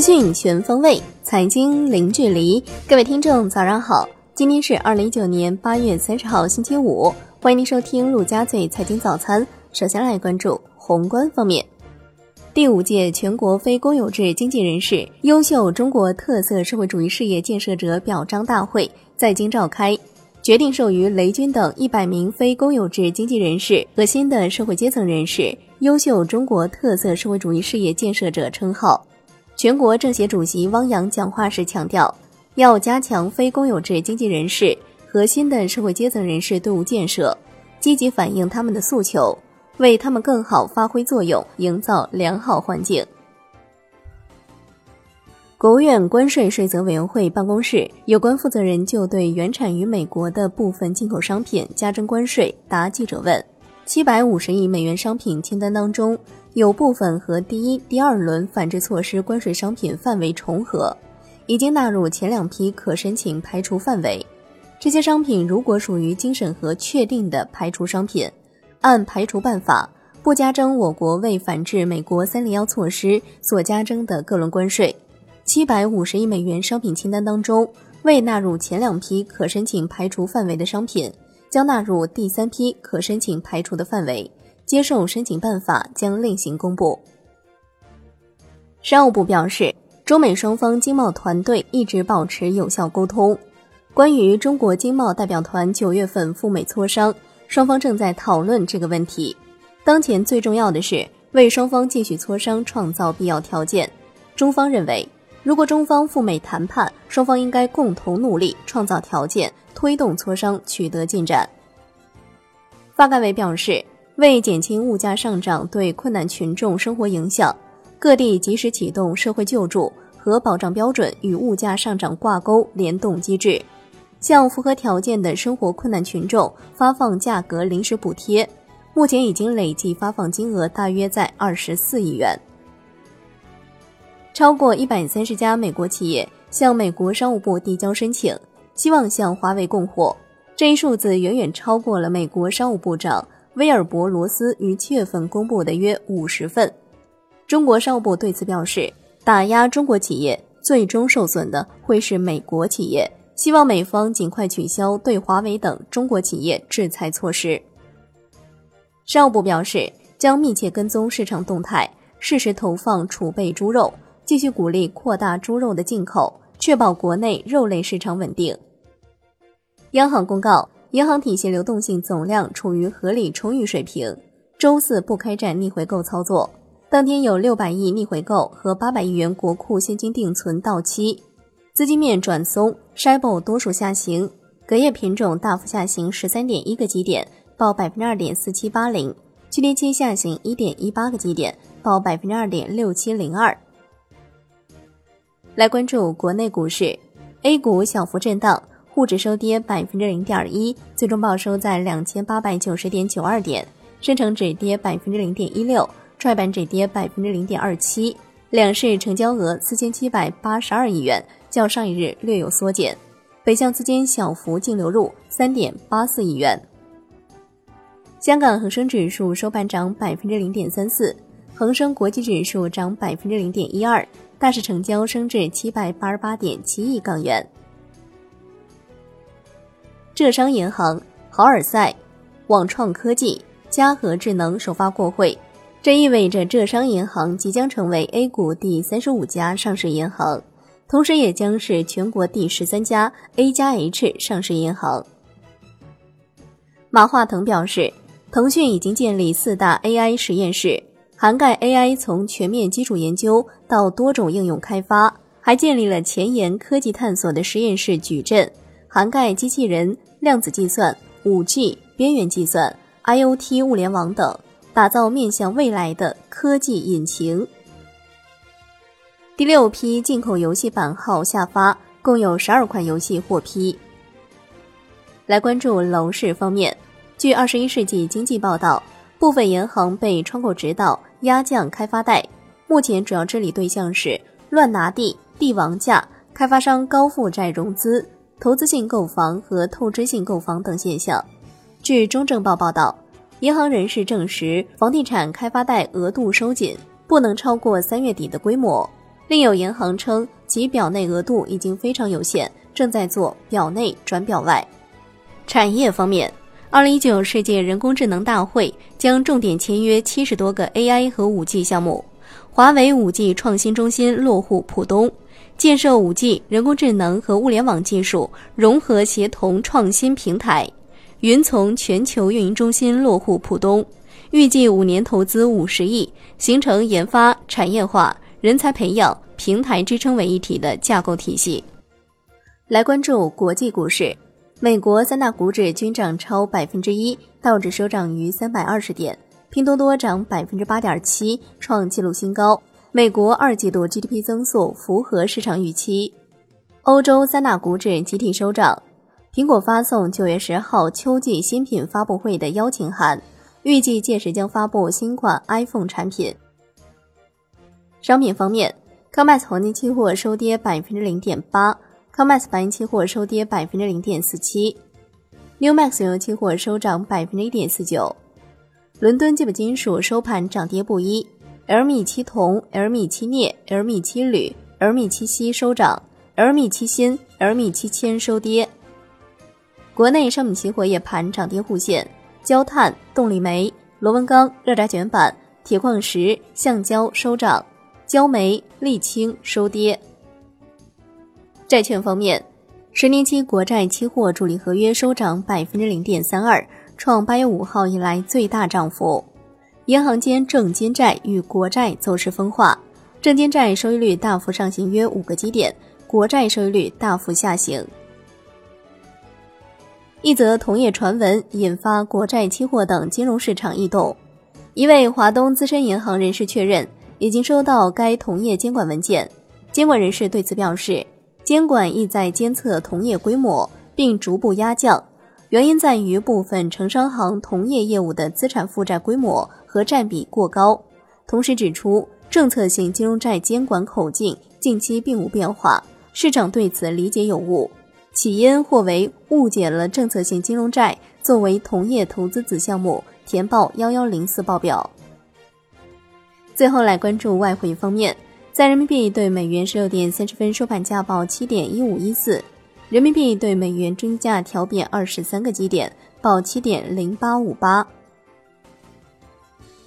资讯全方位，财经零距离。各位听众，早上好！今天是二零一九年八月三十号，星期五。欢迎您收听陆家嘴财经早餐。首先来关注宏观方面，第五届全国非公有制经济人士优秀中国特色社会主义事业建设者表彰大会在京召开，决定授予雷军等一百名非公有制经济人士和新的社会阶层人士优秀中国特色社会主义事业建设者称号。全国政协主席汪洋讲话时强调，要加强非公有制经济人士和新的社会阶层人士队伍建设，积极反映他们的诉求，为他们更好发挥作用营造良好环境。国务院关税税则委员会办公室有关负责人就对原产于美国的部分进口商品加征关税答记者问：七百五十亿美元商品清单当中。有部分和第一、第二轮反制措施关税商品范围重合，已经纳入前两批可申请排除范围。这些商品如果属于经审核确定的排除商品，按排除办法不加征我国为反制美国“三零幺”措施所加征的各轮关税。七百五十亿美元商品清单当中未纳入前两批可申请排除范围的商品，将纳入第三批可申请排除的范围。接受申请办法将另行公布。商务部表示，中美双方经贸团队一直保持有效沟通。关于中国经贸代表团九月份赴美磋商，双方正在讨论这个问题。当前最重要的是为双方继续磋商创造必要条件。中方认为，如果中方赴美谈判，双方应该共同努力创造条件，推动磋商取得进展。发改委表示。为减轻物价上涨对困难群众生活影响，各地及时启动社会救助和保障标准与物价上涨挂钩联动机制，向符合条件的生活困难群众发放价格临时补贴。目前已经累计发放金额大约在二十四亿元。超过一百三十家美国企业向美国商务部递交申请，希望向华为供货。这一数字远远超过了美国商务部长。威尔伯罗斯于七月份公布的约五十份，中国商务部对此表示，打压中国企业最终受损的会是美国企业，希望美方尽快取消对华为等中国企业制裁措施。商务部表示，将密切跟踪市场动态，适时投放储备猪肉，继续鼓励扩大猪肉的进口，确保国内肉类市场稳定。央行公告。银行体系流动性总量处于合理充裕水平，周四不开展逆回购操作。当天有六百亿逆回购和八百亿元国库现金定存到期，资金面转松，Shibo 多数下行，隔夜品种大幅下行十三点一个基点，报百分之二点四七八零，七天期下行一点一八个基点，报百分之二点六七零二。来关注国内股市，A 股小幅震荡。沪指收跌百分之零点一，最终报收在两千八百九十点九二点。深成指跌百分之零点一六，创业板指跌百分之零点二七。两市成交额四千七百八十二亿元，较上一日略有缩减。北向资金小幅净流入三点八四亿元。香港恒生指数收盘涨百分之零点三四，恒生国际指数涨百分之零点一二，大市成交升至七百八十八点七亿港元。浙商银行、豪尔赛、网创科技、嘉禾智能首发过会，这意味着浙商银行即将成为 A 股第三十五家上市银行，同时也将是全国第十三家 A 加 H 上市银行。马化腾表示，腾讯已经建立四大 AI 实验室，涵盖 AI 从全面基础研究到多种应用开发，还建立了前沿科技探索的实验室矩阵，涵盖机器人。量子计算、五 G、边缘计算、IoT 物联网等，打造面向未来的科技引擎。第六批进口游戏版号下发，共有十二款游戏获批。来关注楼市方面，据《二十一世纪经济报道》，部分银行被窗口指导压降开发贷，目前主要治理对象是乱拿地、地王价、开发商高负债融资。投资性购房和透支性购房等现象。据中证报报道，银行人士证实，房地产开发贷额度收紧，不能超过三月底的规模。另有银行称其表内额度已经非常有限，正在做表内转表外。产业方面，二零一九世界人工智能大会将重点签约七十多个 AI 和五 G 项目。华为五 G 创新中心落户浦东，建设五 G 人工智能和物联网技术融合协同创新平台。云从全球运营中心落户浦东，预计五年投资五十亿，形成研发、产业化、人才培养、平台支撑为一体的架构体系。来关注国际股市，美国三大股指均涨超百分之一，道指收涨逾三百二十点。拼多多涨百分之八点七，创纪录新高。美国二季度 GDP 增速符合市场预期。欧洲三大股指集体收涨。苹果发送九月十号秋季新品发布会的邀请函，预计届时将发布新款 iPhone 产品。商品方面，COMEX 黄金期货收跌百分之零点八，COMEX 白银期货收跌百分之零点四七，Newmax 原油期货收涨百分之一点四九。伦敦基本金属收盘涨跌不一，LME 七铜、lm 七镍、LME 七铝、LME 七锡收涨，LME 七锌、LME 七铅收跌。国内商品期货夜盘涨跌互现，焦炭、动力煤、螺纹钢、热轧卷板、铁矿石、橡胶收涨，焦煤、沥青收跌。债券方面，十年期国债期货主力合约收涨百分之零点三二。创八月五号以来最大涨幅，银行间证金债与国债走势分化，证金债收益率大幅上行约五个基点，国债收益率大幅下行。一则同业传闻引发国债期货等金融市场异动，一位华东资深银行人士确认已经收到该同业监管文件，监管人士对此表示，监管意在监测同业规模，并逐步压降。原因在于部分城商行同业业务的资产负债规模和占比过高，同时指出政策性金融债监管口径近期并无变化，市场对此理解有误，起因或为误解了政策性金融债作为同业投资子项目填报幺幺零四报表。最后来关注外汇方面，在人民币对美元十六点三十分收盘价报七点一五一四。人民币对美元均价调贬二十三个基点，报七点零八五八。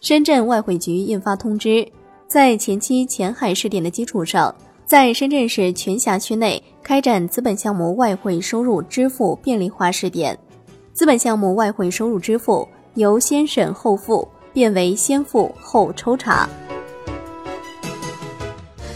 深圳外汇局印发通知，在前期前海试点的基础上，在深圳市全辖区内开展资本项目外汇收入支付便利化试点。资本项目外汇收入支付由先审后付变为先付后抽查。